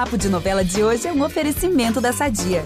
Papo de Novela de hoje é um oferecimento da Sadia.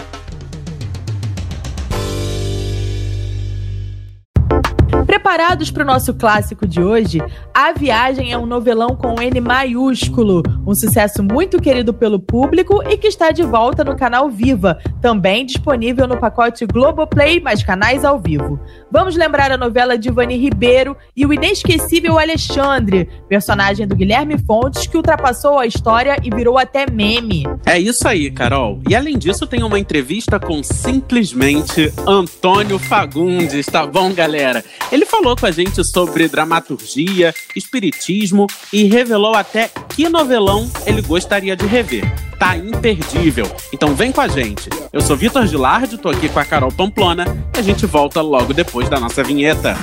Preparados para o nosso clássico de hoje? A Viagem é um novelão com N maiúsculo, um sucesso muito querido pelo público e que está de volta no canal Viva, também disponível no pacote Globoplay mais canais ao vivo. Vamos lembrar a novela de Ivani Ribeiro e o inesquecível Alexandre, personagem do Guilherme Fontes que ultrapassou a história e virou até meme. É isso aí, Carol. E além disso, tem uma entrevista com simplesmente Antônio Fagundes, tá bom, galera? Ele falou com a gente sobre dramaturgia, espiritismo e revelou até que novelão ele gostaria de rever. Tá imperdível. Então vem com a gente. Eu sou Vitor Gilardi, tô aqui com a Carol Pamplona e a gente volta logo depois da nossa vinheta.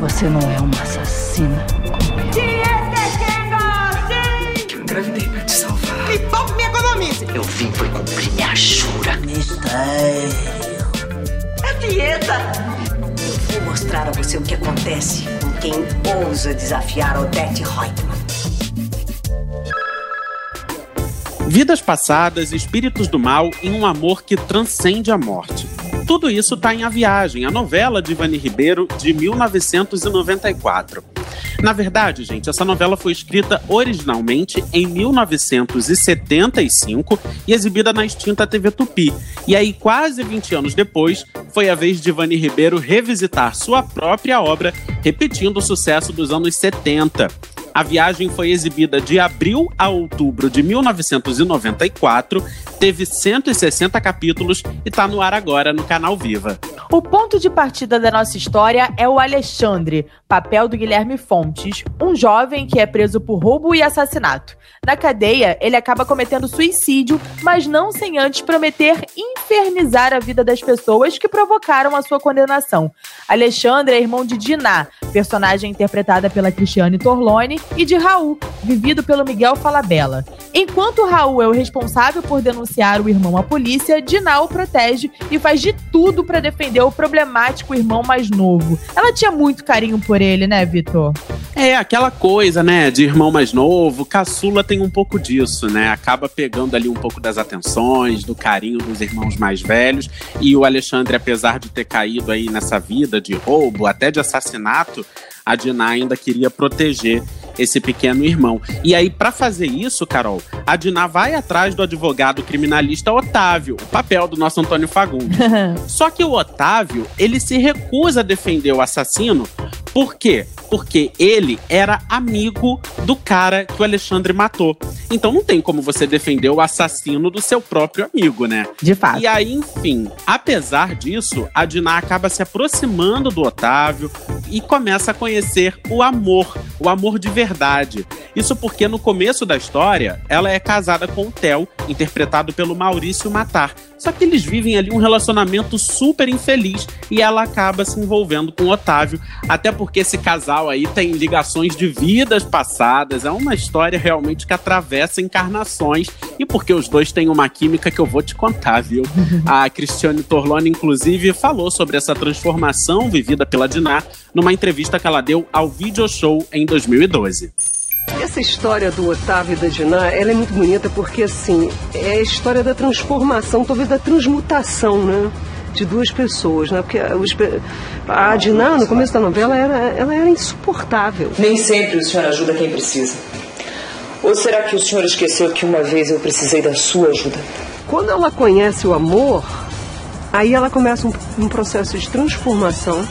Você não é uma assassina. Eu engravidei pra te salvar. Me poupe me economize. Eu vim foi cumprir minha jura. Mistério. É dieta. Vou mostrar a você o que acontece com quem ousa desafiar Odette Reutemann. Vidas passadas, espíritos do mal e um amor que transcende a morte. Tudo isso está em A Viagem, a novela de Ivani Ribeiro de 1994. Na verdade, gente, essa novela foi escrita originalmente em 1975 e exibida na extinta TV Tupi. E aí, quase 20 anos depois, foi a vez de Ivani Ribeiro revisitar sua própria obra, repetindo o sucesso dos anos 70. A viagem foi exibida de abril a outubro de 1994, teve 160 capítulos e está no ar agora no canal Viva. O ponto de partida da nossa história é o Alexandre, papel do Guilherme Fontes, um jovem que é preso por roubo e assassinato. Na cadeia, ele acaba cometendo suicídio, mas não sem antes prometer infernizar a vida das pessoas que provocaram a sua condenação. Alexandre é irmão de Diná, personagem interpretada pela Cristiane Torlone, e de Raul, vivido pelo Miguel Falabella. Enquanto Raul é o responsável por denunciar o irmão à polícia, Diná o protege e faz de tudo para defender o problemático irmão mais novo. Ela tinha muito carinho por ele, né, Vitor? É, aquela coisa, né, de irmão mais novo, caçula tem um pouco disso, né? Acaba pegando ali um pouco das atenções, do carinho dos irmãos mais velhos. E o Alexandre, apesar de ter caído aí nessa vida de roubo, até de assassinato, a Diná ainda queria proteger esse pequeno irmão. E aí, para fazer isso, Carol, a Diná vai atrás do advogado criminalista Otávio, o papel do nosso Antônio Fagundes. Só que o Otávio, ele se recusa a defender o assassino. Por quê? Porque ele era amigo do cara que o Alexandre matou. Então não tem como você defender o assassino do seu próprio amigo, né? De fato. E aí, enfim, apesar disso, a Diná acaba se aproximando do Otávio e começa a conhecer o amor, o amor de verdade. Isso porque no começo da história, ela é casada com o Theo, interpretado pelo Maurício Matar. Só que eles vivem ali um relacionamento super infeliz e ela acaba se envolvendo com o Otávio, até porque esse casal aí tem ligações de vidas passadas, é uma história realmente que atravessa encarnações e porque os dois têm uma química que eu vou te contar, viu? A Cristiane Torlone, inclusive, falou sobre essa transformação vivida pela Diná numa entrevista que ela deu ao Video Show em 2012. Essa história do Otávio e da Diná, ela é muito bonita porque, assim, é a história da transformação, talvez da transmutação, né? De duas pessoas, né? Porque a Diná, no começo da novela, era, ela era insuportável. Nem sempre o senhor ajuda quem precisa. Ou será que o senhor esqueceu que uma vez eu precisei da sua ajuda? Quando ela conhece o amor, aí ela começa um, um processo de transformação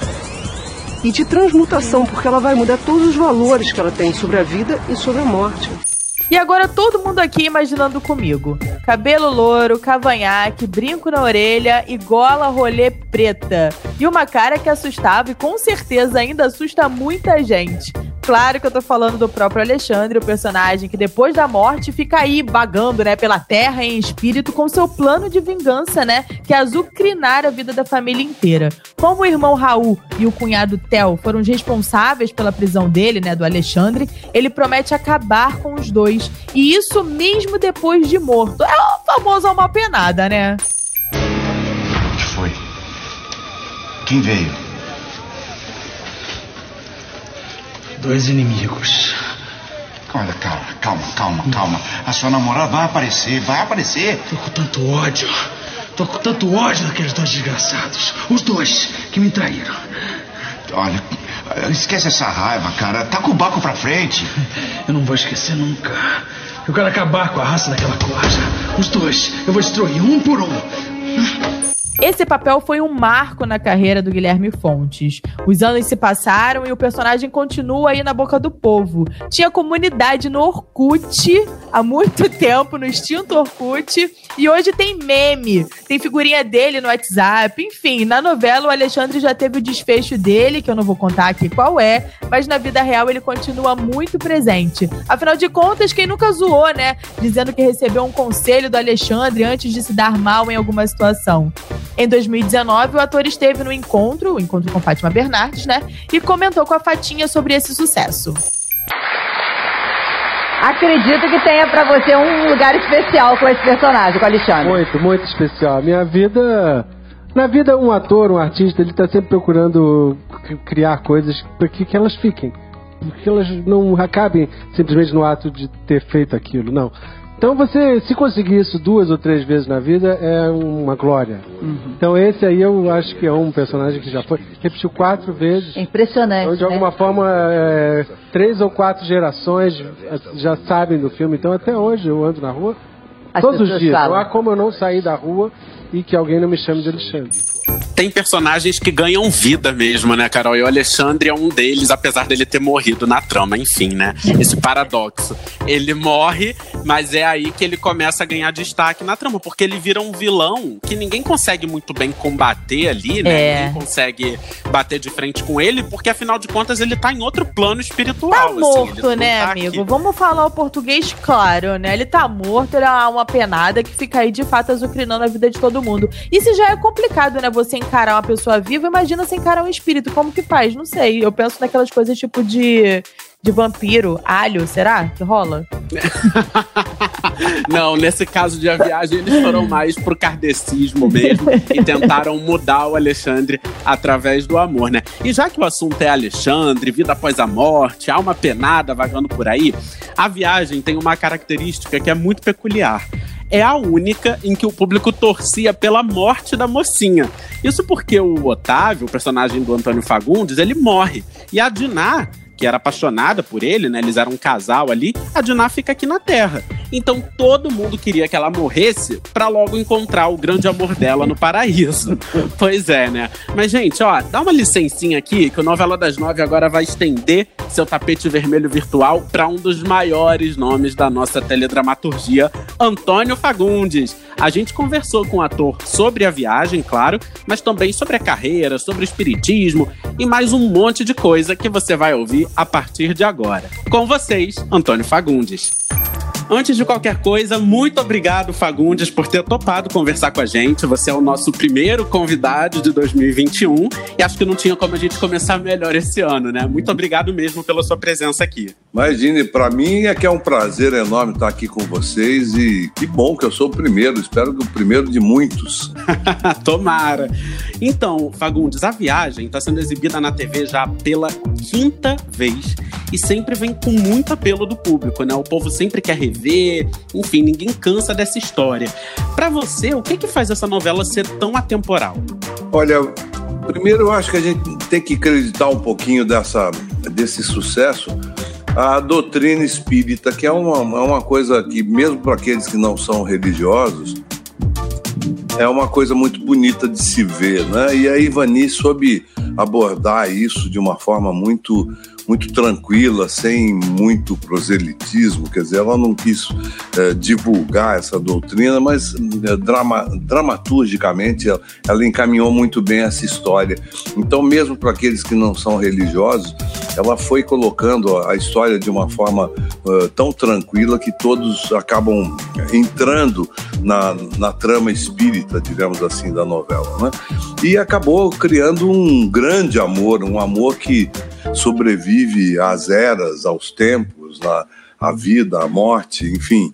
e de transmutação, porque ela vai mudar todos os valores que ela tem sobre a vida e sobre a morte. E agora todo mundo aqui imaginando comigo. Cabelo louro, cavanhaque, brinco na orelha e gola rolê preta. E uma cara que assustava e com certeza ainda assusta muita gente. Claro que eu tô falando do próprio Alexandre, o personagem que depois da morte fica aí vagando, né, pela terra em espírito com seu plano de vingança, né, que é azucrinar a vida da família inteira. Como o irmão Raul e o cunhado Theo foram responsáveis pela prisão dele, né, do Alexandre, ele promete acabar com os dois. E isso mesmo depois de morto. É o famoso alma penada, né? O que foi? Quem veio? Dois inimigos. Olha, calma, calma, calma, calma. A sua namorada vai aparecer, vai aparecer. Tô com tanto ódio. Tô com tanto ódio daqueles dois desgraçados. Os dois que me traíram. Olha, esquece essa raiva, cara. Tá com o barco pra frente. Eu não vou esquecer nunca. Eu quero acabar com a raça daquela coisa. Os dois. Eu vou destruir um por um. Esse papel foi um marco na carreira do Guilherme Fontes. Os anos se passaram e o personagem continua aí na boca do povo. Tinha comunidade no Orkut há muito tempo, no extinto Orkut, e hoje tem meme, tem figurinha dele no WhatsApp, enfim, na novela o Alexandre já teve o desfecho dele, que eu não vou contar aqui qual é, mas na vida real ele continua muito presente. Afinal de contas, quem nunca zoou, né? Dizendo que recebeu um conselho do Alexandre antes de se dar mal em alguma situação. Em 2019, o ator esteve no encontro, o encontro com Fátima Bernardes, né? E comentou com a Fatinha sobre esse sucesso. Acredito que tenha para você um lugar especial com esse personagem, com o Alexandre. Muito, muito especial. Minha vida. Na vida, um ator, um artista, ele está sempre procurando criar coisas para que, que elas fiquem. Que elas não acabem simplesmente no ato de ter feito aquilo, não. Então você, se conseguir isso duas ou três vezes na vida, é uma glória. Uhum. Então esse aí eu acho que é um personagem que já foi. Repetiu quatro vezes. É impressionante. Então, de alguma né? forma, é, três ou quatro gerações já sabem do filme. Então até hoje eu ando na rua. As todos os dias. Falam. Não há como eu não sair da rua e que alguém não me chame de Alexandre tem personagens que ganham vida mesmo, né, Carol? E o Alexandre é um deles, apesar dele ter morrido na trama, enfim, né? Esse paradoxo. Ele morre, mas é aí que ele começa a ganhar destaque na trama, porque ele vira um vilão que ninguém consegue muito bem combater ali, né? É. Ninguém consegue bater de frente com ele, porque afinal de contas ele tá em outro plano espiritual. Tá assim, morto, né, tá amigo? Aqui. Vamos falar o português claro, né? Ele tá morto, ele é uma penada que fica aí de fato azucrinando a vida de todo mundo. Isso já é complicado, né? Você encarar uma pessoa viva, imagina você encarar um espírito. Como que faz? Não sei. Eu penso naquelas coisas tipo de, de vampiro, alho, será que rola? Não, nesse caso de a viagem, eles foram mais pro kardecismo mesmo e tentaram mudar o Alexandre através do amor, né? E já que o assunto é Alexandre, vida após a morte, alma penada vagando por aí, a viagem tem uma característica que é muito peculiar é a única em que o público torcia pela morte da mocinha. Isso porque o Otávio, o personagem do Antônio Fagundes, ele morre. E a Diná que era apaixonada por ele, né? Eles eram um casal ali. A Diná fica aqui na Terra. Então todo mundo queria que ela morresse para logo encontrar o grande amor dela no paraíso. pois é, né? Mas, gente, ó, dá uma licencinha aqui que o Novela das Nove agora vai estender seu tapete vermelho virtual para um dos maiores nomes da nossa teledramaturgia, Antônio Fagundes. A gente conversou com o ator sobre a viagem, claro, mas também sobre a carreira, sobre o espiritismo e mais um monte de coisa que você vai ouvir a partir de agora. Com vocês, Antônio Fagundes. Antes de qualquer coisa, muito obrigado, Fagundes, por ter topado conversar com a gente. Você é o nosso primeiro convidado de 2021 e acho que não tinha como a gente começar melhor esse ano, né? Muito obrigado mesmo pela sua presença aqui. Imagine, para mim é que é um prazer enorme estar aqui com vocês e que bom que eu sou o primeiro. Espero que o primeiro de muitos. Tomara. Então, Fagundes, a viagem está sendo exibida na TV já pela quinta vez e sempre vem com muito apelo do público, né? O povo sempre quer rever, enfim, ninguém cansa dessa história. Para você, o que que faz essa novela ser tão atemporal? Olha, primeiro eu acho que a gente tem que acreditar um pouquinho dessa, desse sucesso a doutrina espírita, que é uma, é uma coisa que, mesmo para aqueles que não são religiosos, é uma coisa muito bonita de se ver, né? E a Ivani soube abordar isso de uma forma muito muito tranquila, sem muito proselitismo, quer dizer, ela não quis é, divulgar essa doutrina, mas é, drama, dramaturgicamente ela, ela, encaminhou muito bem essa história. Então, mesmo para aqueles que não são religiosos, ela foi colocando a história de uma forma uh, tão tranquila que todos acabam entrando na, na trama espírita, digamos assim, da novela. Né? E acabou criando um grande amor, um amor que sobrevive às eras, aos tempos, à, vida, à morte, enfim,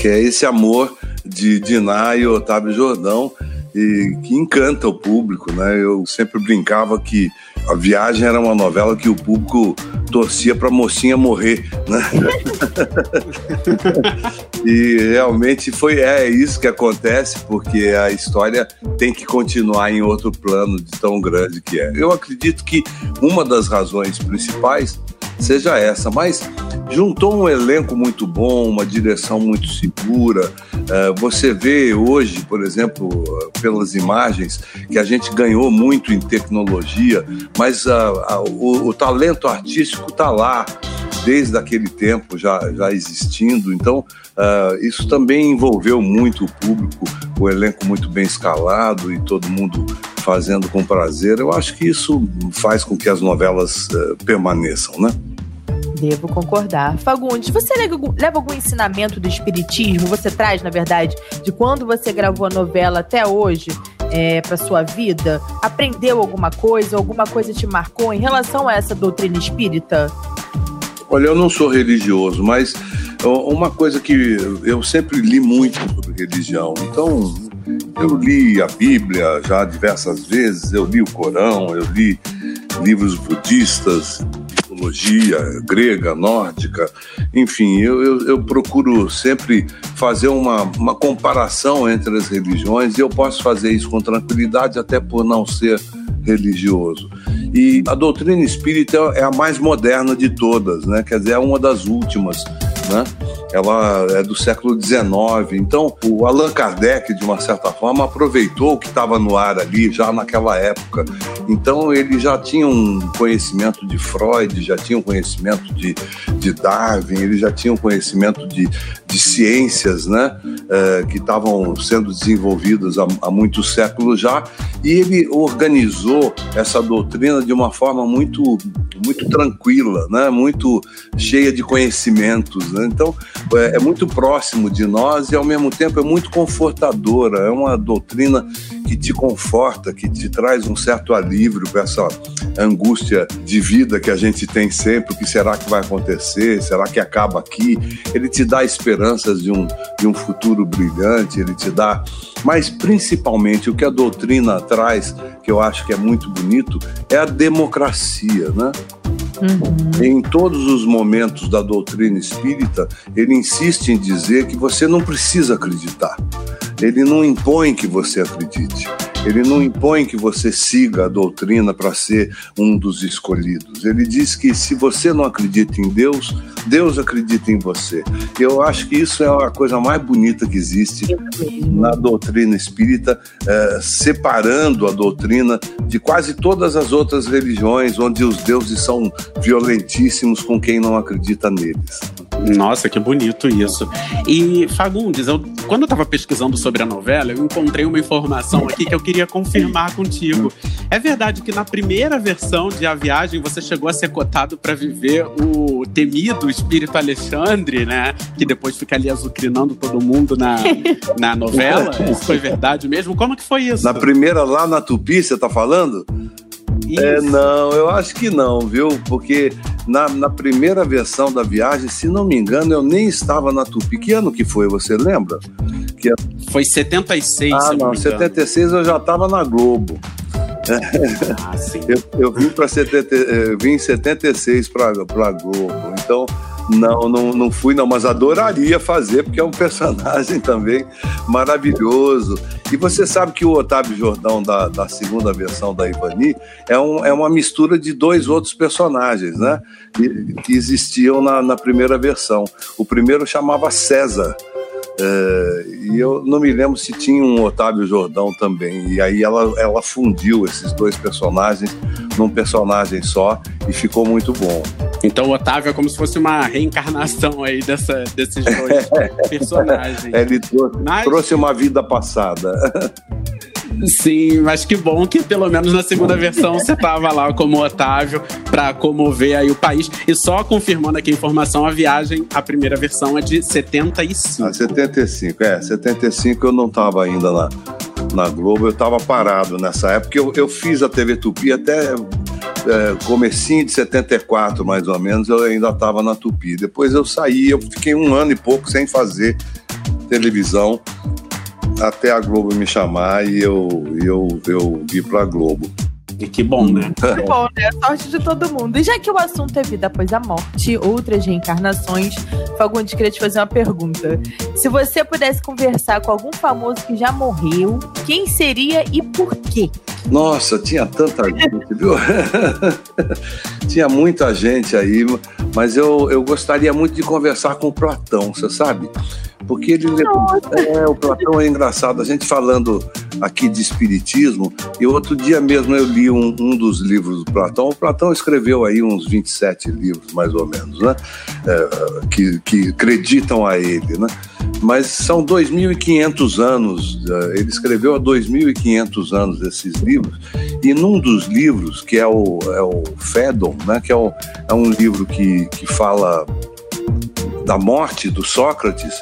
que é esse amor de Diná e Otávio Jordão e que encanta o público, né? Eu sempre brincava que a viagem era uma novela que o público torcia para a mocinha morrer, né? e realmente foi é isso que acontece porque a história tem que continuar em outro plano de tão grande que é. Eu acredito que uma das razões principais seja essa, mas juntou um elenco muito bom, uma direção muito segura. Uh, você vê hoje, por exemplo, pelas imagens, que a gente ganhou muito em tecnologia, mas uh, uh, o, o talento artístico está lá desde aquele tempo já, já existindo. Então, uh, isso também envolveu muito o público, o elenco muito bem escalado e todo mundo fazendo com prazer. Eu acho que isso faz com que as novelas uh, permaneçam, né? Devo concordar. Fagundes, você leva, algum ensinamento do espiritismo? Você traz, na verdade, de quando você gravou a novela até hoje? É, para sua vida? Aprendeu alguma coisa? Alguma coisa te marcou em relação a essa doutrina espírita? Olha, eu não sou religioso, mas uma coisa que eu sempre li muito sobre religião. Então, eu li a Bíblia já diversas vezes, eu li o Corão, eu li livros budistas, mitologia grega, nórdica, enfim, eu, eu, eu, procuro sempre fazer uma, uma comparação entre as religiões e eu posso fazer isso com tranquilidade, até por não ser religioso. E a doutrina espírita é a mais moderna de todas, né? Quer dizer, é uma das últimas, né? ela é do século XIX. Então, o Allan Kardec, de uma certa forma, aproveitou o que estava no ar ali já naquela época. Então, ele já tinha um conhecimento de Freud, já tinha um conhecimento de, de Darwin, ele já tinha um conhecimento de, de ciências né, é, que estavam sendo desenvolvidas há, há muitos séculos já. E ele organizou essa doutrina de uma forma muito, muito tranquila, né, muito cheia de conhecimentos. Né? Então, é, é, muito próximo de nós e ao mesmo tempo é muito confortadora. É uma doutrina que te conforta, que te traz um certo alívio para essa angústia de vida que a gente tem sempre. O que será que vai acontecer? Será que acaba aqui? Ele te dá esperanças de um, de um futuro brilhante, ele te dá. Mas principalmente o que a doutrina traz, que eu acho que é muito bonito, é a democracia, né? Uhum. Em todos os momentos da doutrina espírita, ele insiste em dizer que você não precisa acreditar. Ele não impõe que você acredite. Ele não impõe que você siga a doutrina para ser um dos escolhidos. Ele diz que se você não acredita em Deus, Deus acredita em você. Eu acho que isso é a coisa mais bonita que existe na doutrina espírita, é, separando a doutrina de quase todas as outras religiões, onde os deuses são violentíssimos com quem não acredita neles. Nossa, que bonito isso. E Fagundes, eu, quando eu estava pesquisando sobre a novela, eu encontrei uma informação aqui que eu queria confirmar contigo. É verdade que na primeira versão de A Viagem você chegou a ser cotado para viver o temido espírito Alexandre, né? Que depois fica ali azucrinando todo mundo na, na novela. Isso foi verdade mesmo? Como que foi isso? Na primeira lá na Tupi, você tá falando? É, não, eu acho que não, viu? Porque na, na primeira versão da viagem, se não me engano, eu nem estava na Tupi. Que ano que foi, você lembra? Que... Foi 76, Ah, não, 76 eu já estava na Globo. Ah, eu, eu vim para 70, eu vim em 76 para a Globo. Então, não, não, não fui não, mas adoraria fazer, porque é um personagem também maravilhoso. E você sabe que o Otávio Jordão, da, da segunda versão da Ivani, é, um, é uma mistura de dois outros personagens, né? Que, que existiam na, na primeira versão. O primeiro chamava César. É, e eu não me lembro se tinha um Otávio Jordão também. E aí ela, ela fundiu esses dois personagens num personagem só e ficou muito bom. Então o Otávio é como se fosse uma reencarnação aí dessa, desses dois personagens. Ele trouxe, Mas... trouxe uma vida passada. Sim, mas que bom que pelo menos na segunda versão você tava lá como Otávio para comover aí o país. E só confirmando aqui a informação, a viagem, a primeira versão é de 75. Ah, 75, é. 75 eu não tava ainda na, na Globo, eu tava parado nessa época. Eu, eu fiz a TV Tupi até é, comecinho de 74, mais ou menos, eu ainda estava na Tupi. Depois eu saí, eu fiquei um ano e pouco sem fazer televisão, até a Globo me chamar e eu, eu, eu vi para a Globo. E que bom, né? Que bom, né? Sorte de todo mundo. E já que o assunto é vida após a morte, outras reencarnações, Fagundes queria te fazer uma pergunta. Se você pudesse conversar com algum famoso que já morreu, quem seria e por quê? Nossa, tinha tanta gente, viu? tinha muita gente aí, mas eu, eu gostaria muito de conversar com o Platão, você sabe? Porque ele é, o Platão é engraçado. A gente falando aqui de espiritismo, e outro dia mesmo eu li um, um dos livros do Platão. O Platão escreveu aí uns 27 livros, mais ou menos, né? É, que, que acreditam a ele, né? Mas são 2.500 anos, é, ele escreveu há 2.500 anos esses livros, e num dos livros, que é o, é o Fédon, né? Que é, o, é um livro que, que fala da morte do Sócrates,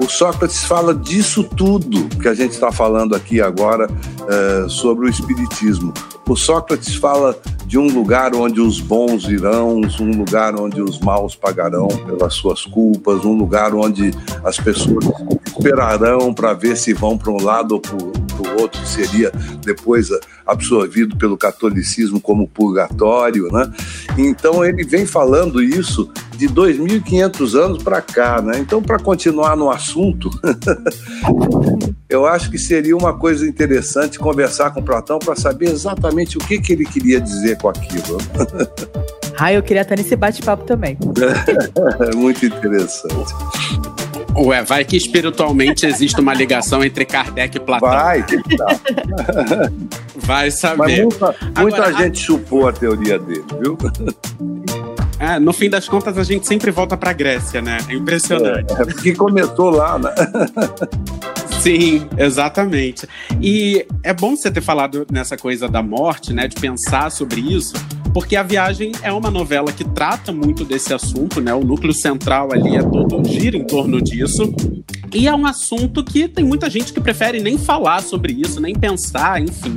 o Sócrates fala disso tudo que a gente está falando aqui agora é, sobre o Espiritismo. O Sócrates fala de um lugar onde os bons irão, um lugar onde os maus pagarão pelas suas culpas, um lugar onde as pessoas esperarão para ver se vão para um lado ou o outro, seria depois absorvido pelo catolicismo como purgatório. Né? Então ele vem falando isso de 2.500 anos para cá. Né? Então, para continuar no assunto, eu acho que seria uma coisa interessante conversar com Platão para saber exatamente o que, que ele queria dizer com aquilo. Ah, eu queria estar nesse bate-papo também. É muito interessante. Ué, vai que espiritualmente existe uma ligação entre Kardec e Platão. Vai, vai saber. Mas muita, muita Agora, gente a... chupou a teoria dele, viu? É, no fim das contas, a gente sempre volta pra Grécia, né? É impressionante. É, porque começou lá, né? Sim, exatamente. E é bom você ter falado nessa coisa da morte, né? De pensar sobre isso, porque A Viagem é uma novela que trata muito desse assunto, né? O núcleo central ali é todo gira em torno disso. E é um assunto que tem muita gente que prefere nem falar sobre isso, nem pensar, enfim.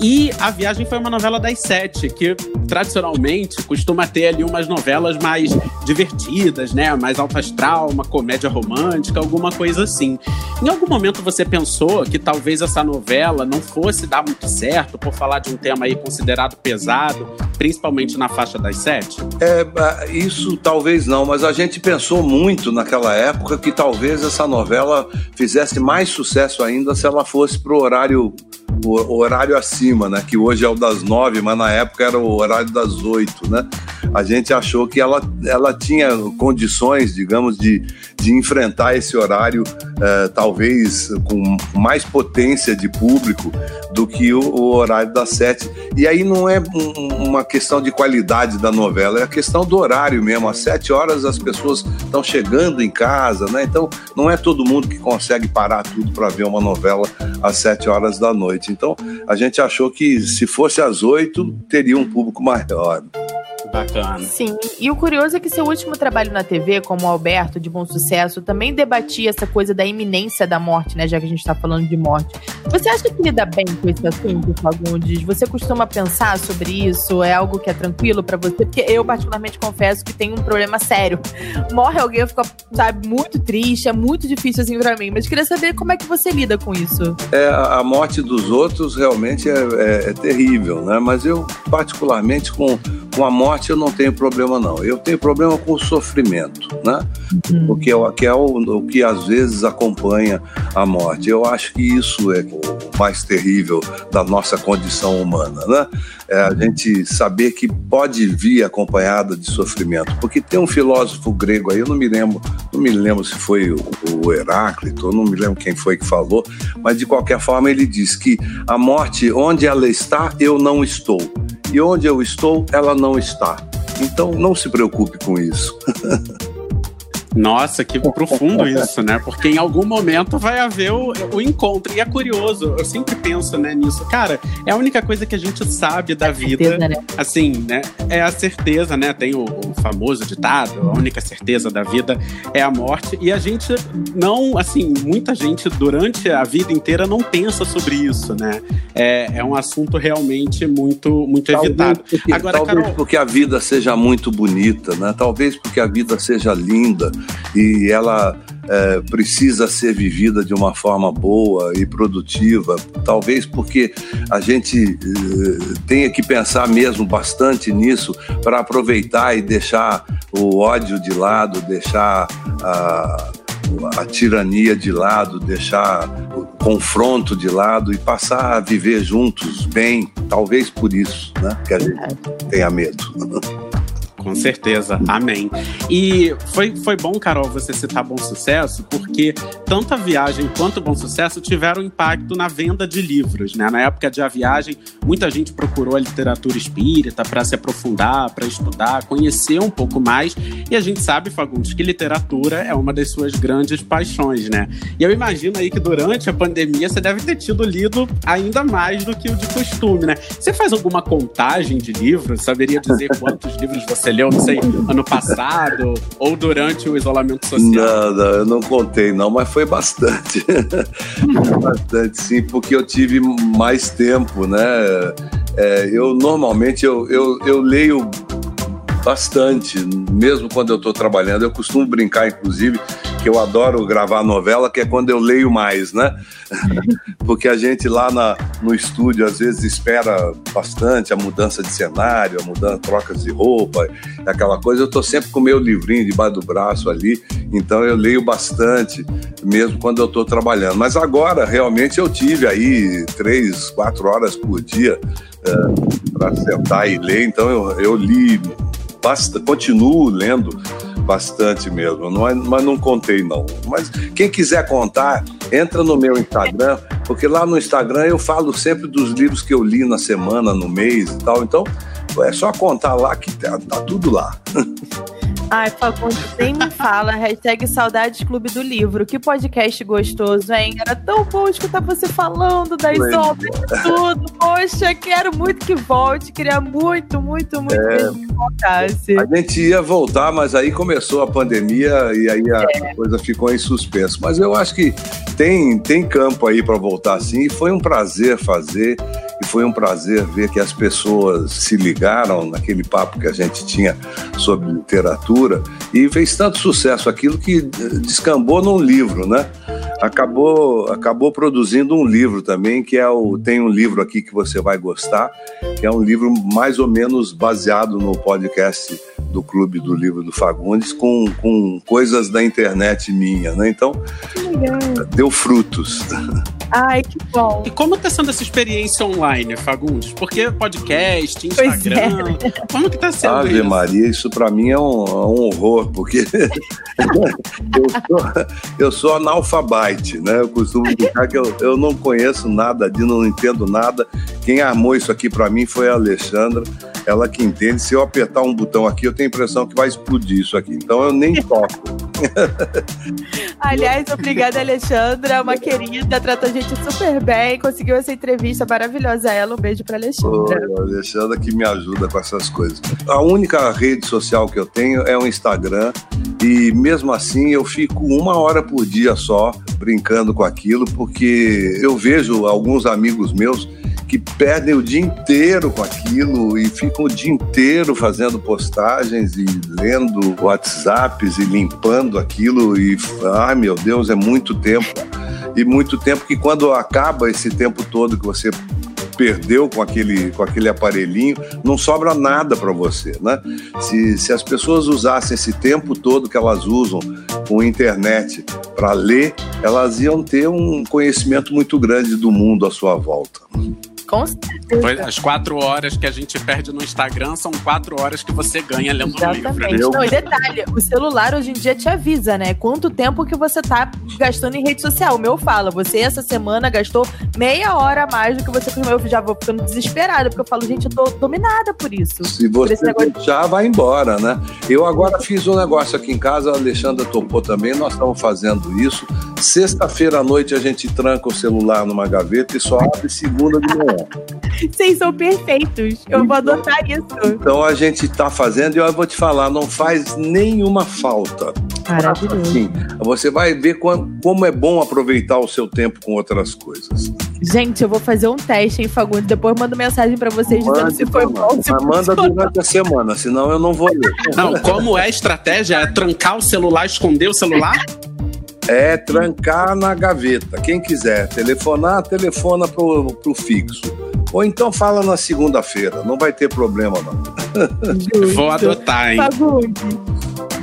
E A Viagem foi uma novela das sete, que tradicionalmente costuma ter ali umas novelas mais divertidas, né? Mais alto astral, uma comédia romântica, alguma coisa assim. Em algum momento você pensou que talvez essa novela não fosse dar muito certo por falar de um tema aí considerado pesado, principalmente na faixa das sete? É, isso talvez não, mas a gente pensou muito naquela época que talvez essa novela fizesse mais sucesso ainda se ela fosse pro horário o horário acima, né? Que hoje é o das nove, mas na época era o horário das oito, né? A gente achou que ela, ela tinha condições, digamos, de, de enfrentar esse horário, eh, talvez com mais potência de público do que o, o, horário das sete. E aí não é um, uma questão de qualidade da novela, é a questão do horário mesmo. Às sete horas as pessoas estão chegando em casa, né? Então não é todo mundo que consegue parar tudo para ver uma novela às sete horas da noite. Então a gente achou que se fosse às oito teria um público maior. Bacana. Sim, e o curioso é que seu último trabalho na TV, como Alberto, de bom sucesso, também debatia essa coisa da iminência da morte, né? Já que a gente tá falando de morte. Você acha que lida bem com esse assunto, Fagundes? Você costuma pensar sobre isso? É algo que é tranquilo para você? Porque eu, particularmente, confesso que tenho um problema sério. Morre alguém, eu fico, sabe, muito triste, é muito difícil assim pra mim. Mas queria saber como é que você lida com isso. É, a morte dos outros realmente é, é, é terrível, né? Mas eu, particularmente, com, com a morte eu não tenho problema, não. Eu tenho problema com o sofrimento, né? Uhum. Porque é, que é o, o, que às vezes acompanha a morte. Eu acho que isso é o mais terrível da nossa condição humana, né? É a gente saber que pode vir acompanhada de sofrimento. Porque tem um filósofo grego aí, eu não me lembro, não me lembro se foi o, o Heráclito, eu não me lembro quem foi que falou, mas de qualquer forma ele diz que a morte, onde ela está, eu não estou. E onde eu estou, ela não está. Então não se preocupe com isso. Nossa, que profundo isso, né? Porque em algum momento vai haver o, o, encontro. E é curioso, eu sempre penso né, nisso. Cara, é a única coisa que a gente sabe da vida. Certeza, né? Assim, né? É a certeza, né? Tem o, o, famoso ditado: a única certeza da vida é a morte. E a gente não, assim, muita gente durante a vida inteira não pensa sobre isso, né? É, é um assunto realmente muito, muito talvez evitado. Porque, Agora, talvez Carol... porque a vida seja muito bonita, né? Talvez porque a vida seja linda e ela é, precisa ser vivida de uma forma boa e produtiva. Talvez porque a gente é, tenha que pensar mesmo bastante nisso para aproveitar e deixar o ódio de lado, deixar a, a tirania de lado, deixar o confronto de lado e passar a viver juntos bem. Talvez por isso né, que a gente tenha medo. Com certeza, amém. E foi, foi bom, Carol, você citar Bom Sucesso, porque tanto a viagem quanto o Bom Sucesso tiveram impacto na venda de livros. Né? Na época de A Viagem, muita gente procurou a literatura espírita para se aprofundar, para estudar, conhecer um pouco mais. E a gente sabe, Fagundes, que literatura é uma das suas grandes paixões, né? E eu imagino aí que durante a pandemia você deve ter tido lido ainda mais do que o de costume, né? Você faz alguma contagem de livros? Saberia dizer quantos livros você leu, não sei, ano passado ou durante o isolamento social? Não, não, eu não contei não, mas foi bastante. foi bastante, sim, porque eu tive mais tempo, né? É, eu normalmente eu, eu, eu leio bastante, mesmo quando eu estou trabalhando. Eu costumo brincar, inclusive, que eu adoro gravar novela, que é quando eu leio mais, né? Porque a gente lá na, no estúdio às vezes espera bastante a mudança de cenário, a mudança, trocas de roupa, aquela coisa. Eu estou sempre com o meu livrinho debaixo do braço ali, então eu leio bastante, mesmo quando eu estou trabalhando. Mas agora, realmente, eu tive aí três, quatro horas por dia é, para sentar e ler, então eu, eu li continuo lendo bastante mesmo, não é, mas não contei não. Mas quem quiser contar, entra no meu Instagram, porque lá no Instagram eu falo sempre dos livros que eu li na semana, no mês e tal. Então é só contar lá que tá, tá tudo lá. Ai, Facundo, nem me fala. Hashtag Saudades Clube do Livro. Que podcast gostoso, hein? Era tão bom escutar você falando das Foi obras e tudo. Poxa, quero muito que volte. Queria muito, muito, muito É. que voltasse. A gente ia voltar, mas aí começou a pandemia e aí a É. coisa ficou em suspenso. Mas eu acho que tem, tem campo aí para voltar sim. E foi um prazer fazer. Foi um prazer ver que as pessoas se ligaram naquele papo que a gente tinha sobre literatura e fez tanto sucesso aquilo que descambou num livro, né? Acabou, acabou produzindo um livro também, que é o. Tem um livro aqui que você vai gostar, que é um livro mais ou menos baseado no podcast do Clube do Livro do Fagundes, com, com coisas da internet minha, né? Então, deu frutos. Ai, que bom. E como tá sendo essa experiência online, Fagundes? Porque podcast, Pois é. Instagram. Como que tá sendo Ave isso? Maria, isso para mim é um, é um horror, porque eu, sou, eu sou analfabete, né? Eu costumo brincar que eu, eu não conheço nada de, não entendo nada. Quem armou isso aqui para mim foi a Alexandra, ela que entende. Se eu apertar um botão aqui, eu tenho a impressão que vai explodir isso aqui. Então eu nem toco. Aliás, obrigada, Alexandra. Uma querida, trata a gente super bem. Conseguiu essa entrevista maravilhosa. Ela, um beijo pra Alexandra. Ô, Alexandra que me ajuda com essas coisas. A única rede social que eu tenho é o Instagram e mesmo assim eu fico uma hora por dia só brincando com aquilo porque eu vejo alguns amigos meus que perdem o dia inteiro com aquilo e ficam o dia inteiro fazendo postagens e lendo WhatsApps e limpando aquilo e ai meu Deus é muito tempo e muito tempo que quando acaba esse tempo todo que você perdeu com aquele, com aquele aparelhinho, não sobra nada para você, né? Se, se as pessoas usassem esse tempo todo que elas usam com internet para ler, elas iam ter um conhecimento muito grande do mundo à sua volta. Com certeza. Pois, As quatro horas que a gente perde no Instagram são quatro horas que você ganha lendo um livro. Exatamente. né? Não, e detalhe, o celular hoje em dia te avisa, né? Quanto tempo que você tá gastando em rede social. O meu fala, você essa semana gastou meia hora a mais do que você costumava. Eu já vou ficando desesperada, porque eu falo, gente, eu tô dominada por isso. Se você deixar, vai embora, né? Eu agora fiz um negócio aqui em casa, a Alexandra topou também, nós estamos fazendo isso. Sexta-feira à noite a gente tranca o celular numa gaveta e só abre segunda de manhã. Vocês são perfeitos. Eu vou adotar isso. Então a gente está fazendo e eu vou te falar, não faz nenhuma falta. Maravilhoso. Sim, você vai ver como é bom aproveitar o seu tempo com outras coisas. Gente, eu vou fazer um teste, hein, Fagundes? Depois eu mando mensagem pra vocês dizendo Mande se foi bom, se Mas manda durante a semana, senão eu não vou ler. Não, como é a estratégia? É trancar o celular, esconder o celular? É trancar na gaveta. Quem quiser telefonar, telefona pro, pro fixo. Ou então fala na segunda-feira, não vai ter problema não. Vou adotar, hein?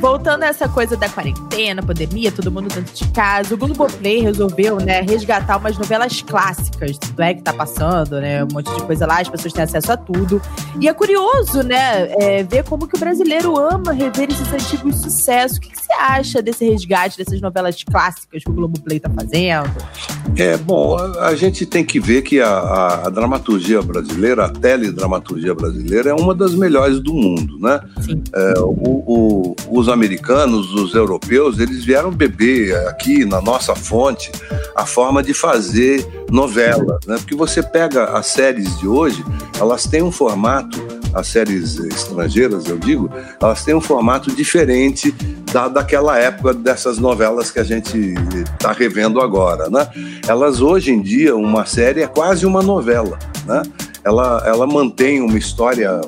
Voltando a essa coisa da quarentena, pandemia, todo mundo dentro de casa, o Globoplay resolveu, né, resgatar umas novelas clássicas, tudo é que tá passando, né, um monte de coisa lá, as pessoas têm acesso a tudo. E é curioso, né, é, ver como que o brasileiro ama rever esses antigos sucessos. O que, que você acha desse resgate dessas novelas clássicas que o Globoplay tá fazendo? É, bom, a, gente tem que ver que a, a, dramaturgia brasileira, a teledramaturgia brasileira é uma das melhores do mundo, né? É, o, o, os americanos, os europeus, eles vieram beber aqui na nossa fonte a forma de fazer novela, né? Porque você pega as séries de hoje, elas têm um formato, as séries estrangeiras, eu digo, elas têm um formato diferente da, daquela época dessas novelas que a gente está revendo agora, né? Elas hoje em dia, uma série é quase uma novela, né? Ela, ela mantém uma história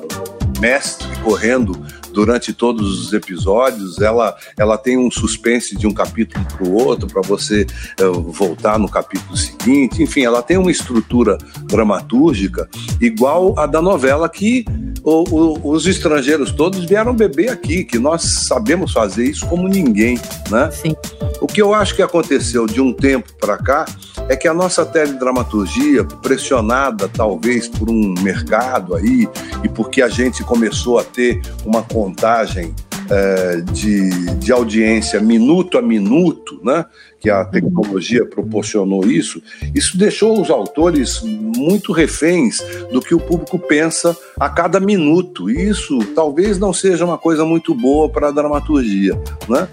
mestre correndo durante todos os episódios. Ela, ela tem um suspense de um capítulo para o outro, para você uh, voltar no capítulo seguinte. Enfim, ela tem uma estrutura dramatúrgica igual a da novela que o, o, os estrangeiros todos vieram beber aqui, que nós sabemos fazer isso como ninguém, né? Sim. O que eu acho que aconteceu de um tempo para cá é que a nossa teledramaturgia, pressionada talvez por um mercado aí e porque a gente começou a ter uma contagem é, de, de audiência minuto a minuto, né? Que a tecnologia proporcionou isso, isso deixou os autores muito reféns do que o público pensa a cada minuto. E isso talvez não seja uma coisa muito boa para a dramaturgia, né?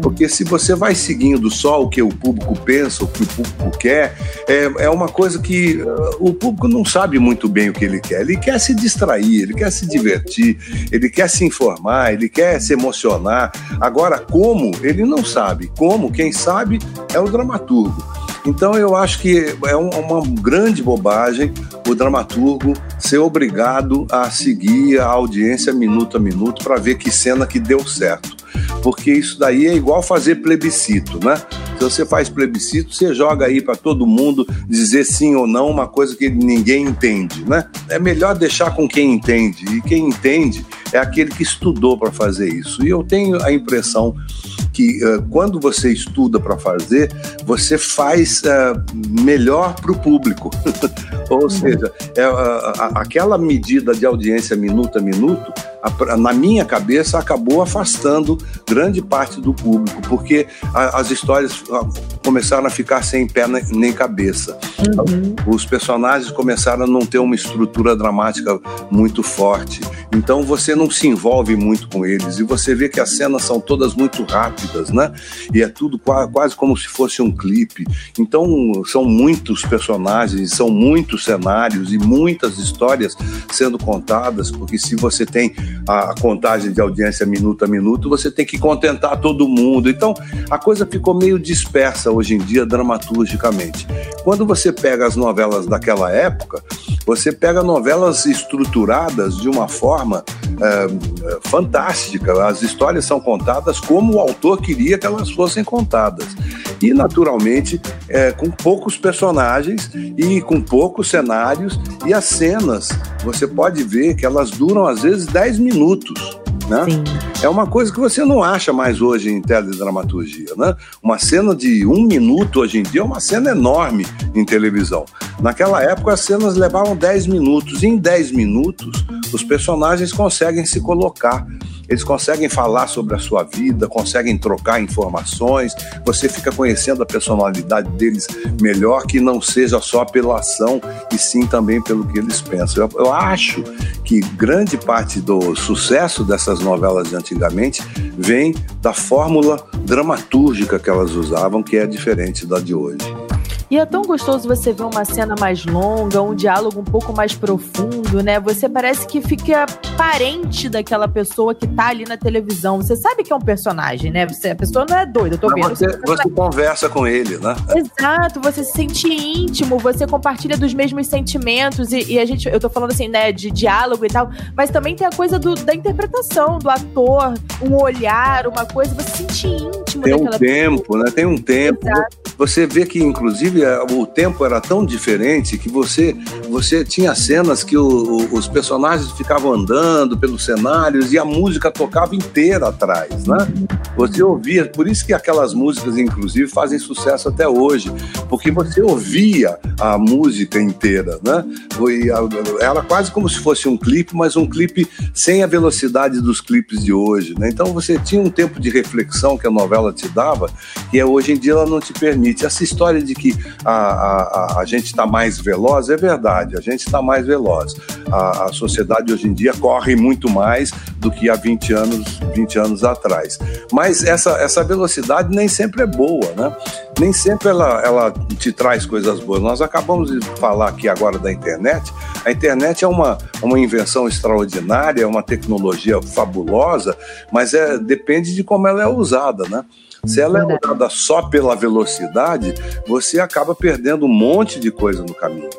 Porque se você vai seguindo só o que o público pensa, o que o público quer, é, é uma coisa que uh, o público não sabe muito bem o que ele quer. Ele quer se distrair, ele quer se divertir, ele quer se informar, ele quer se emocionar. Agora, como? Ele não sabe. Como? Quem sabe é o dramaturgo. Então eu acho que é uma grande bobagem o dramaturgo ser obrigado a seguir a audiência minuto a minuto para ver que cena que deu certo. Porque isso daí é igual fazer plebiscito, né? Se você faz plebiscito, você joga aí para todo mundo dizer sim ou não uma coisa que ninguém entende, né? É melhor deixar com quem entende. E quem entende é aquele que estudou para fazer isso. E eu tenho a impressão que uh, quando você estuda para fazer, você faz uh, melhor para o público. Ou seja, é, uh, aquela medida de audiência minuto a minuto, na minha cabeça, acabou afastando grande parte do público, porque a, as histórias começaram a ficar sem pé nem cabeça. Uhum. Os personagens começaram a não ter uma estrutura dramática muito forte. Então você não se envolve muito com eles e você vê que as cenas são todas muito rápidas, né? E é tudo quase como se fosse um clipe. Então são muitos personagens, são muitos cenários e muitas histórias sendo contadas, porque se você tem a contagem de audiência minuto a minuto, você tem que contentar todo mundo. Então a coisa ficou meio dispersa hoje em dia dramaturgicamente. Quando você pega as novelas daquela época, você pega novelas estruturadas de uma forma é, fantástica. As histórias são contadas como o autor queria que elas fossem contadas. E, naturalmente, é, com poucos personagens e com poucos cenários. E as cenas, você pode ver que elas duram às vezes 10 minutos. Né? É uma coisa que você não acha mais hoje em teledramaturgia. Né? Uma cena de um minuto hoje em dia é uma cena enorme em televisão. Naquela época as cenas levavam 10 minutos. E em 10 minutos os personagens conseguem se colocar eles conseguem falar sobre a sua vida, conseguem trocar informações, você fica conhecendo a personalidade deles melhor, que não seja só pela ação, e sim também pelo que eles pensam. Eu, eu acho que grande parte do sucesso dessas novelas de antigamente vem da fórmula dramatúrgica que elas usavam, que é diferente da de hoje. E é tão gostoso você ver uma cena mais longa, um diálogo um pouco mais profundo, né? Você parece que fica parente daquela pessoa que tá ali na televisão. Você sabe que é um personagem, né? Você, a pessoa não é doida, eu tô vendo. Você, você conversa com ele, né? Exato, você se sente íntimo, você compartilha dos mesmos sentimentos e, e, a gente, eu tô falando assim, né, de diálogo e tal, mas também tem a coisa do, da interpretação do ator, um olhar, uma coisa, você se sente íntimo Tem um tempo, pessoa. né? Tem um tempo. Exato. Você vê que, inclusive, a- o tempo era tão diferente que você, você tinha cenas que o- o- os personagens ficavam andando pelos cenários e a música tocava inteira atrás, né? Você ouvia, por isso que aquelas músicas, inclusive, fazem sucesso até hoje, porque você ouvia a música inteira, né? Foi, era quase como se fosse um clipe, mas um clipe sem a velocidade dos clipes de hoje, né? Então você tinha um tempo de reflexão que a novela te dava, que é, hoje em dia ela não te permite. Essa história de que a, a, a- gente está mais veloz é verdade, a gente está mais veloz. A, a sociedade hoje em dia corre muito mais do que há 20 anos, 20 anos atrás. Mas essa, essa velocidade nem sempre é boa, né? Nem sempre ela, ela te traz coisas boas. Nós acabamos de falar aqui agora da internet. A internet é uma, uma invenção extraordinária, é uma tecnologia fabulosa, mas é, depende de como ela é usada, né? Se ela é usada só pela velocidade, você acaba perdendo um monte de coisa no caminho.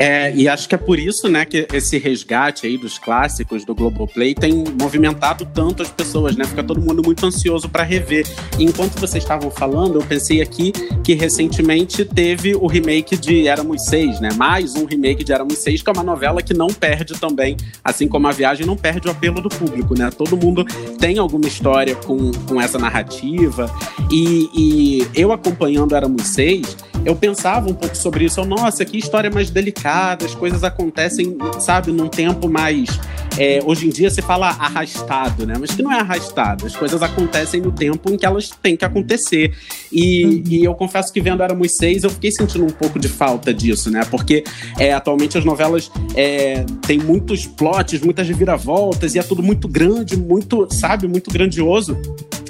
É, e acho que é por isso, né, que esse resgate aí dos clássicos do Globoplay tem movimentado tanto as pessoas, né? Fica todo mundo muito ansioso para rever. E enquanto vocês estavam falando, eu pensei aqui que recentemente teve o remake de Éramos Seis, né? Mais um remake de Éramos Seis, que é uma novela que não perde também, assim como a viagem, não perde o apelo do público, né? Todo mundo tem alguma história com, com essa narrativa. E, e eu acompanhando Éramos Seis, eu pensava um pouco sobre isso. Eu, nossa, que história mais delicada, as coisas acontecem, sabe, num tempo mais. é, hoje em dia se fala arrastado, né? Mas que não é arrastado. As coisas acontecem no tempo em que elas têm que acontecer. E, e eu confesso que vendo Éramos Seis, eu fiquei sentindo um pouco de falta disso, né? Porque é, atualmente as novelas é, têm muitos plots, muitas reviravoltas, e é tudo muito grande, muito, sabe, muito grandioso.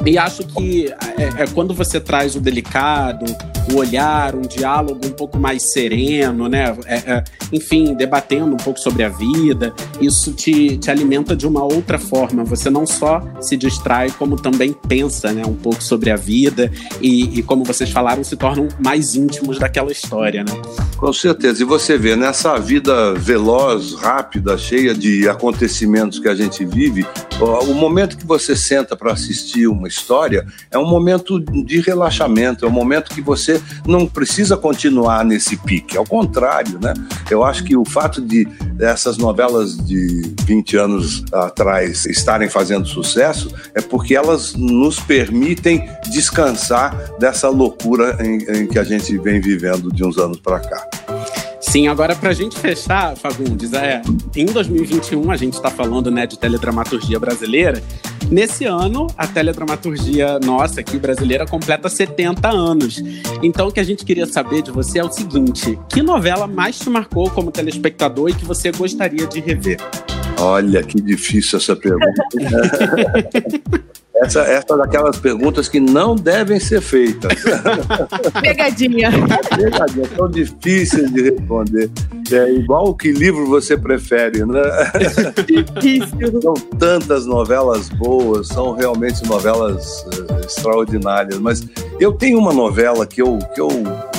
E acho que é, é quando você traz o delicado, o olhar, um diálogo um pouco mais sereno, né? É, é, enfim, debatendo um pouco sobre a vida, isso te, te alimenta de uma outra forma. Você não só se distrai, como também pensa né, um pouco sobre a vida e, e, como vocês falaram, se tornam mais íntimos daquela história, né? Com certeza. E você vê, nessa vida veloz, rápida, cheia de acontecimentos que a gente vive, o momento que você senta para assistir uma história é um momento de relaxamento, é um momento que você não precisa continuar nesse pique. Ao contrário, né? Eu acho que o fato de essas novelas de 20 anos atrás estarem fazendo sucesso é porque elas nos permitem descansar dessa loucura em, em que a gente vem vivendo de uns anos para cá. Sim, agora pra gente fechar, Fagundes, é, em 2021 a gente está falando né, de teledramaturgia brasileira. Nesse ano, a teledramaturgia nossa aqui brasileira completa 70 anos. Então, o que a gente queria saber de você é o seguinte: que novela mais te marcou como telespectador e que você gostaria de rever? Olha, que difícil essa pergunta. Essa, essa é daquelas perguntas que não devem ser feitas. Pegadinha. Pegadinha, tão difíceis de responder. É igual que livro você prefere, né? Difícil. São tantas novelas boas, são realmente novelas uh, extraordinárias. Mas eu tenho uma novela que eu, que eu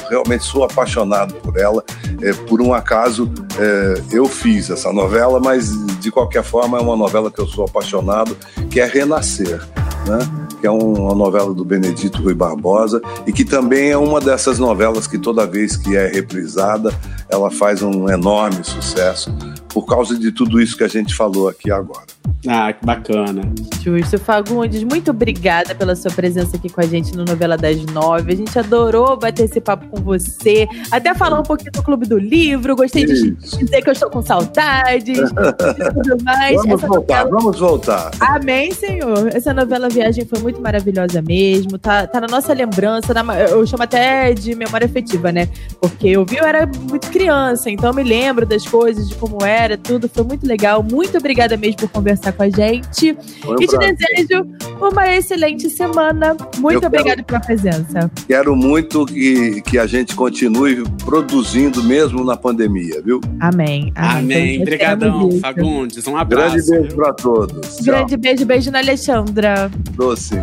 realmente sou apaixonado por ela. É, por um acaso, é, eu fiz essa novela, mas de qualquer forma é uma novela que eu sou apaixonado, que é Renascer. Né? que é um, uma novela do Benedito Rui Barbosa e que também é uma dessas novelas que toda vez que é reprisada ela faz um enorme sucesso por causa de tudo isso que a gente falou aqui agora. Ah, que bacana. Justo. Fagundes, muito obrigada pela sua presença aqui com a gente no Novela das Nove. A gente adorou bater esse papo com você. Até falar um pouquinho do Clube do Livro. Gostei de dizer que eu estou com saudades. e tudo mais. Vamos Essa voltar, novela... vamos voltar. Amém, Senhor. Essa novela Viagem foi muito maravilhosa mesmo. Tá, tá na nossa lembrança. Na... eu chamo até de memória afetiva, né? Porque eu vi, eu era muito criança, então eu me lembro das coisas, de como era galera, tudo. Foi muito legal. Muito obrigada mesmo por conversar com a gente. Foi um e te prazer. desejo uma excelente semana. Muito obrigada pela presença. Quero muito que, que a gente continue produzindo mesmo na pandemia, viu? Amém. Amém. Então, Obrigadão. Fagundes. Um abraço. Grande beijo pra todos. Tchau. Grande beijo, beijo na Alexandra. Doce.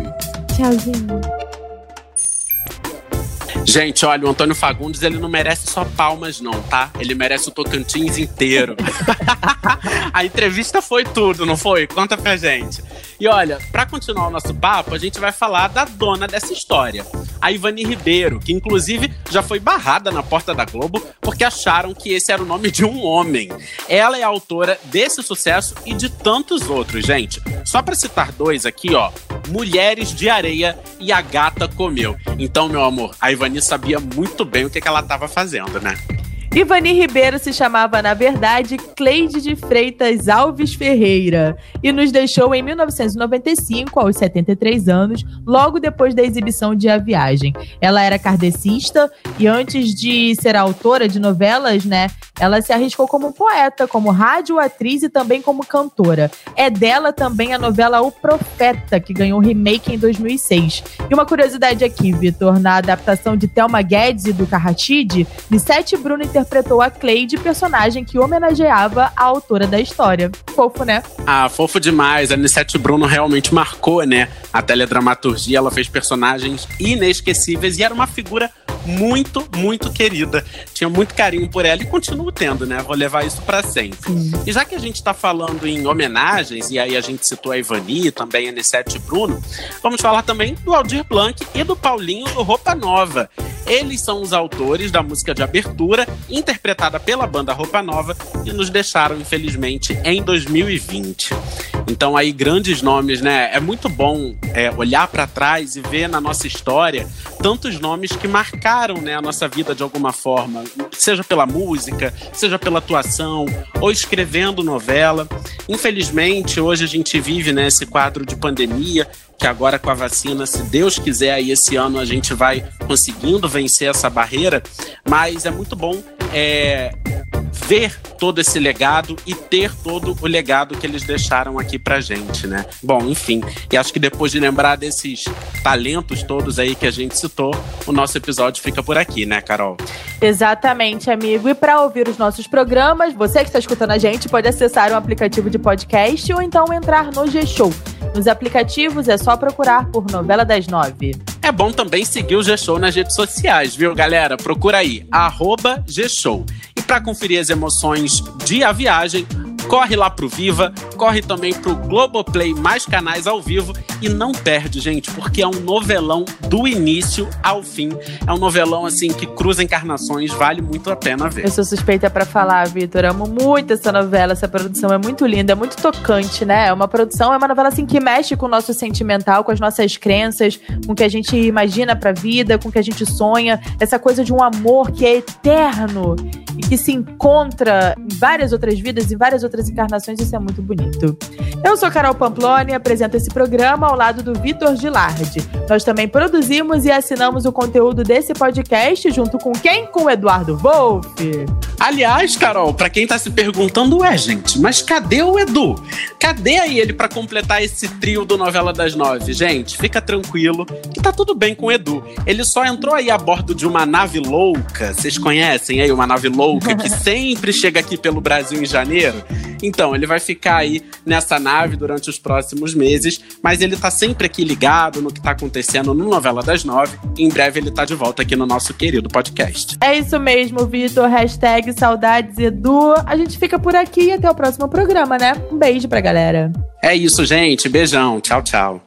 Tchauzinho. Gente, olha, o Antônio Fagundes, ele não merece só palmas, não, tá? Ele merece o Tocantins inteiro. a entrevista foi tudo, não foi? Conta pra gente. E olha, pra continuar o nosso papo, a gente vai falar da dona dessa história, a Ivani Ribeiro, que inclusive já foi barrada na porta da Globo porque acharam que esse era o nome de um homem. Ela é autora desse sucesso e de tantos outros, gente. Só pra citar dois aqui, ó. Mulheres de Areia e A Gata Comeu. Então, meu amor, a Ivani sabia muito bem o que, que ela estava fazendo, né? Ivani Ribeiro se chamava, na verdade, Cleide de Freitas Alves Ferreira e nos deixou em 1995, aos 73 anos, logo depois da exibição de A Viagem. Ela era kardecista e antes de ser autora de novelas, né, ela se arriscou como poeta, como rádio, atriz e também como cantora. É dela também a novela O Profeta, que ganhou remake em 2006. E uma curiosidade aqui, Vitor, na adaptação de Thelma Guedes e do Carratide, Lissete Bruno interpretou a Cleide, personagem que homenageava a autora da história. Fofo, né? Ah, fofo demais. A Anissete Bruno realmente marcou, né? A teledramaturgia, ela fez personagens inesquecíveis e era uma figura muito, muito querida. Tinha muito carinho por ela e continuo tendo, né? Vou levar isso pra sempre. E já que a gente tá falando em homenagens, e aí a gente citou a Ivani, também a Anissete Bruno, vamos falar também do Aldir Blanc e do Paulinho do Roupa Nova. Eles são os autores da música de abertura, interpretada pela banda Roupa Nova, e nos deixaram, infelizmente, em 2020. Então aí grandes nomes, né? É muito bom é, olhar para trás e ver na nossa história tantos nomes que marcaram né, a nossa vida de alguma forma, seja pela música, seja pela atuação ou escrevendo novela. Infelizmente hoje a gente vive né, esse quadro de pandemia que agora com a vacina, se Deus quiser, aí esse ano a gente vai conseguindo vencer essa barreira, mas é muito bom é, ver todo esse legado e ter todo o legado que eles deixaram aqui pra gente, né? Bom, enfim, e acho que depois de lembrar desses talentos todos aí que a gente citou, o nosso episódio fica por aqui, né, Carol? Exatamente, amigo. E para ouvir os nossos programas, você que está escutando a gente pode acessar o aplicativo de podcast ou então entrar no G-Show. Nos aplicativos é só procurar por Novela das Nove. É bom também seguir o G-Show nas redes sociais, viu, galera? Procura aí, arroba G-Show. Para conferir as emoções de A Viagem, corre lá pro Viva, corre também pro Globoplay mais canais ao vivo e não perde, gente, porque é um novelão do início ao fim. É um novelão, assim, que cruza encarnações, vale muito a pena ver. Eu sou suspeita pra falar, Vitor. Amo muito essa novela, essa produção é muito linda, é muito tocante, né? É uma produção, é uma novela assim que mexe com o nosso sentimental, com as nossas crenças, com o que a gente imagina pra vida, com o que a gente sonha. Essa coisa de um amor que é eterno e que se encontra em várias outras vidas, em várias outras encarnações. Isso é muito bonito. Eu sou Carol Pamploni e apresento esse programa ao lado do Vitor Gilardi. Nós também produzimos e assinamos o conteúdo desse podcast junto com quem? Com o Eduardo Wolff. Aliás, Carol, pra quem tá se perguntando, ué, gente, mas cadê o Edu? Cadê aí ele pra completar esse trio do Novela das Nove? Gente, fica tranquilo que tá tudo bem com o Edu. Ele só entrou aí a bordo de uma nave louca. Vocês conhecem aí uma nave louca que sempre chega aqui pelo Brasil em janeiro? Então, ele vai ficar aí nessa nave durante os próximos meses, mas ele tá sempre aqui ligado no que tá acontecendo no Novela das Nove. Em breve ele tá de volta aqui no nosso querido podcast. É isso mesmo, Vitor. Hashtag saudades Edu. A gente fica por aqui e até o próximo programa, né? Um beijo pra galera. É isso, gente. Beijão. Tchau, tchau.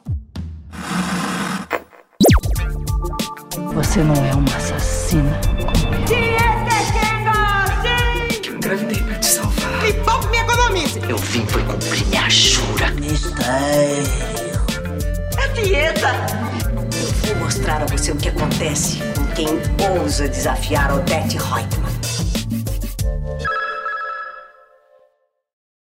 Você não é uma assassina. Eu engravidei pra te salvar. Me poupe me economize. Eu vim foi cumprir minha jura. É dieta. Eu vou mostrar a você o que acontece com quem ousa desafiar Odette Reutemann.